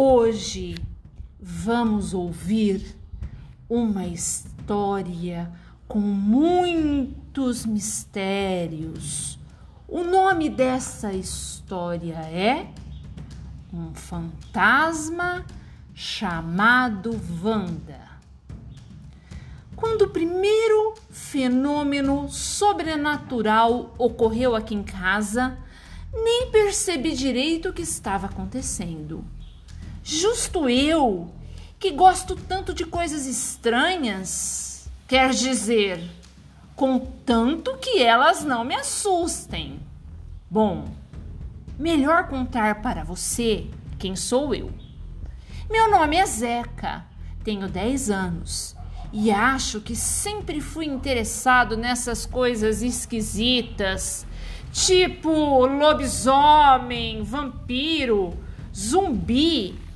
Hoje vamos ouvir uma história com muitos mistérios. O nome dessa história é Um Fantasma Chamado Vanda. Quando o primeiro fenômeno sobrenatural ocorreu aqui em casa, nem percebi direito o que estava acontecendo. Justo eu, que gosto tanto de coisas estranhas, quer dizer, contanto que elas não me assustem. Bom, melhor contar para você quem sou eu. Meu nome é Zeca, tenho 10 anos e acho que sempre fui interessado nessas coisas esquisitas, tipo lobisomem, vampiro, zumbi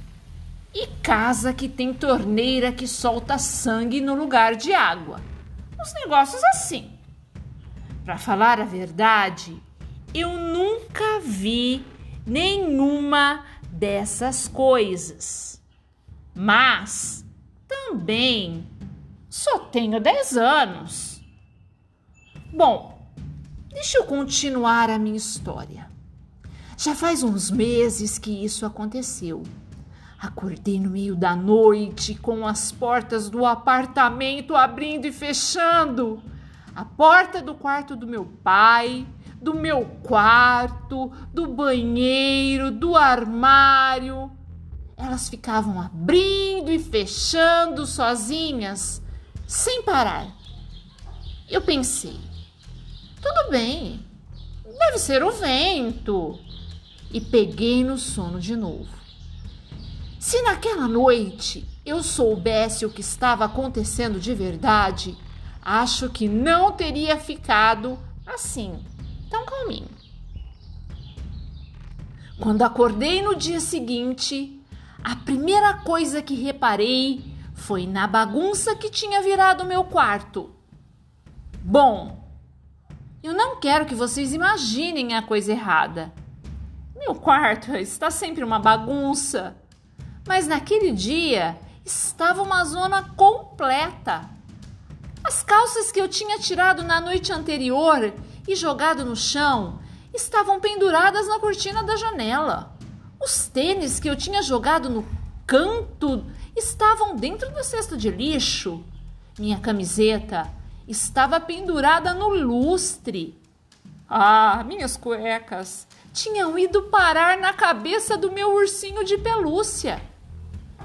e casa que tem torneira que solta sangue no lugar de água. Uns negócios assim. Para falar a verdade, eu nunca vi nenhuma dessas coisas. Mas também só tenho 10 anos. Bom, deixa eu continuar a minha história. Já faz uns meses que isso aconteceu. Acordei no meio da noite com as portas do apartamento abrindo e fechando. A porta do quarto do meu pai, do meu quarto, do banheiro, do armário. Elas ficavam abrindo e fechando sozinhas sem parar. Eu pensei, tudo bem, deve ser o vento. E peguei no sono de novo. Se naquela noite eu soubesse o que estava acontecendo de verdade, acho que não teria ficado assim, tão calminho. Quando acordei no dia seguinte, a primeira coisa que reparei foi na bagunça que tinha virado meu quarto. Bom, eu não quero que vocês imaginem a coisa errada. Meu quarto está sempre uma bagunça, mas naquele dia estava uma zona completa. As calças que eu tinha tirado na noite anterior e jogado no chão estavam penduradas na cortina da janela. Os tênis que eu tinha jogado no canto estavam dentro da cesta de lixo. Minha camiseta estava pendurada no lustre. Ah, minhas cuecas tinham ido parar na cabeça do meu ursinho de pelúcia.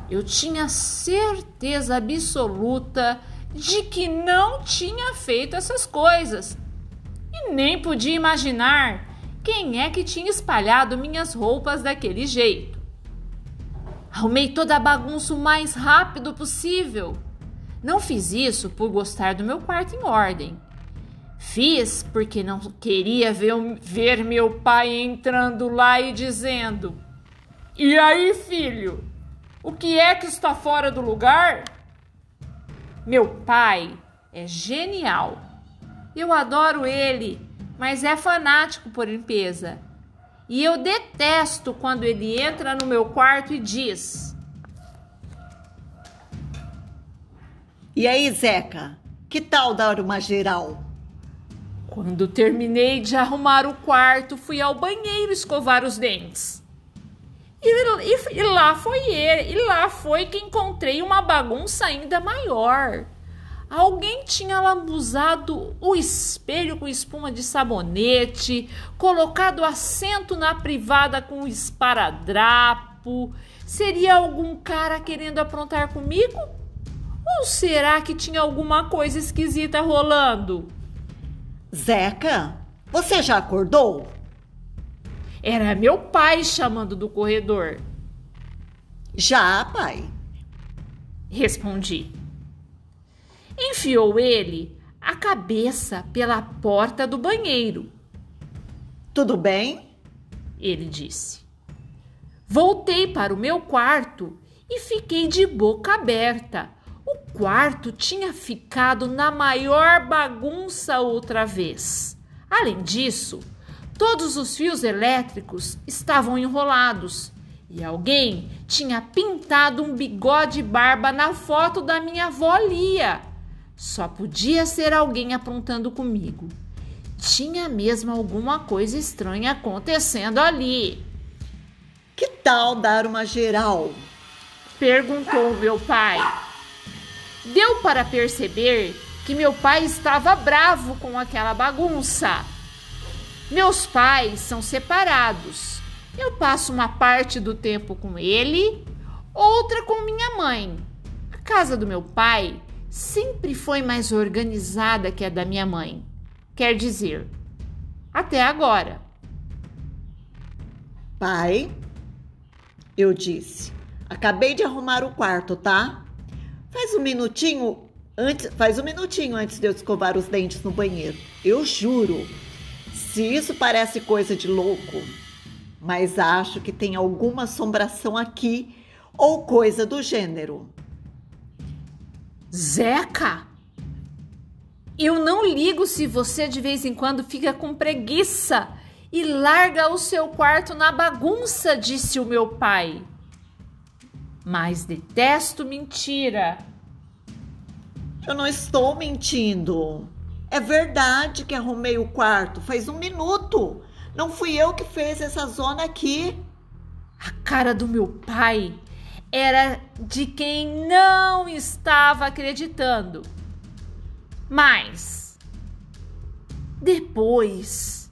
Eu tinha certeza absoluta de que não tinha feito essas coisas e nem podia imaginar quem é que tinha espalhado minhas roupas daquele jeito. Arrumei toda a bagunça o mais rápido possível. Não fiz isso por gostar do meu quarto em ordem. Fiz porque não queria ver, ver meu pai entrando lá e dizendo: E aí, filho, o que é que está fora do lugar? Meu pai é genial. Eu adoro ele, mas é fanático por limpeza. E eu detesto quando ele entra no meu quarto e diz: E aí, Zeca, que tal dar uma geral? Quando terminei de arrumar o quarto, fui ao banheiro escovar os dentes. E, e, e lá foi ele, e lá foi que encontrei uma bagunça ainda maior. Alguém tinha lambuzado o espelho com espuma de sabonete, colocado assento na privada com esparadrapo. Seria algum cara querendo aprontar comigo? Ou será que tinha alguma coisa esquisita rolando? Zeca, você já acordou? Era meu pai chamando do corredor. Já, pai. Respondi. Enfiou ele a cabeça pela porta do banheiro. Tudo bem? Ele disse. Voltei para o meu quarto e fiquei de boca aberta. O quarto tinha ficado na maior bagunça outra vez. Além disso, todos os fios elétricos estavam enrolados E alguém tinha pintado um bigode e barba na foto da minha avó Lia. Só podia ser alguém aprontando comigo. Tinha mesmo alguma coisa estranha acontecendo ali. Que tal dar uma geral? Perguntou meu pai. Deu para perceber que meu pai estava bravo com aquela bagunça. Meus pais são separados. Eu passo uma parte do tempo com ele, outra com minha mãe. A casa do meu pai sempre foi mais organizada que a da minha mãe. Quer dizer, até agora. Pai, eu disse, acabei de arrumar o quarto, tá? Faz um minutinho antes, faz um minutinho antes de eu escovar os dentes no banheiro. Eu juro. Se isso parece coisa de louco, mas acho que tem alguma assombração aqui ou coisa do gênero. Zeca, eu não ligo se você de vez em quando fica com preguiça e larga o seu quarto na bagunça, disse o meu pai. Mas detesto mentira. Eu não estou mentindo. É verdade que arrumei o quarto faz um minuto. Não fui eu que fez essa zona aqui. A cara do meu pai era de quem não estava acreditando. Mas depois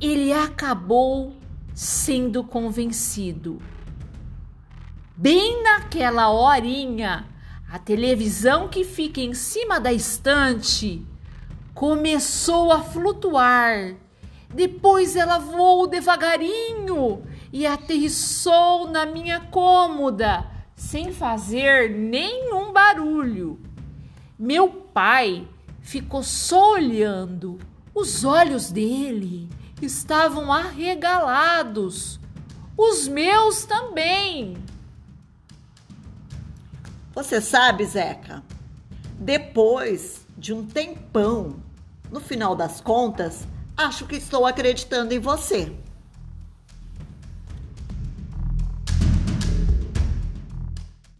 ele acabou sendo convencido. Bem naquela horinha, a televisão que fica em cima da estante começou a flutuar. Depois ela voou devagarinho e aterrissou na minha cômoda sem fazer nenhum barulho. Meu pai ficou só olhando. Os olhos dele estavam arregalados. Os meus também. Você sabe, Zeca, depois de um tempão, no final das contas, acho que estou acreditando em você.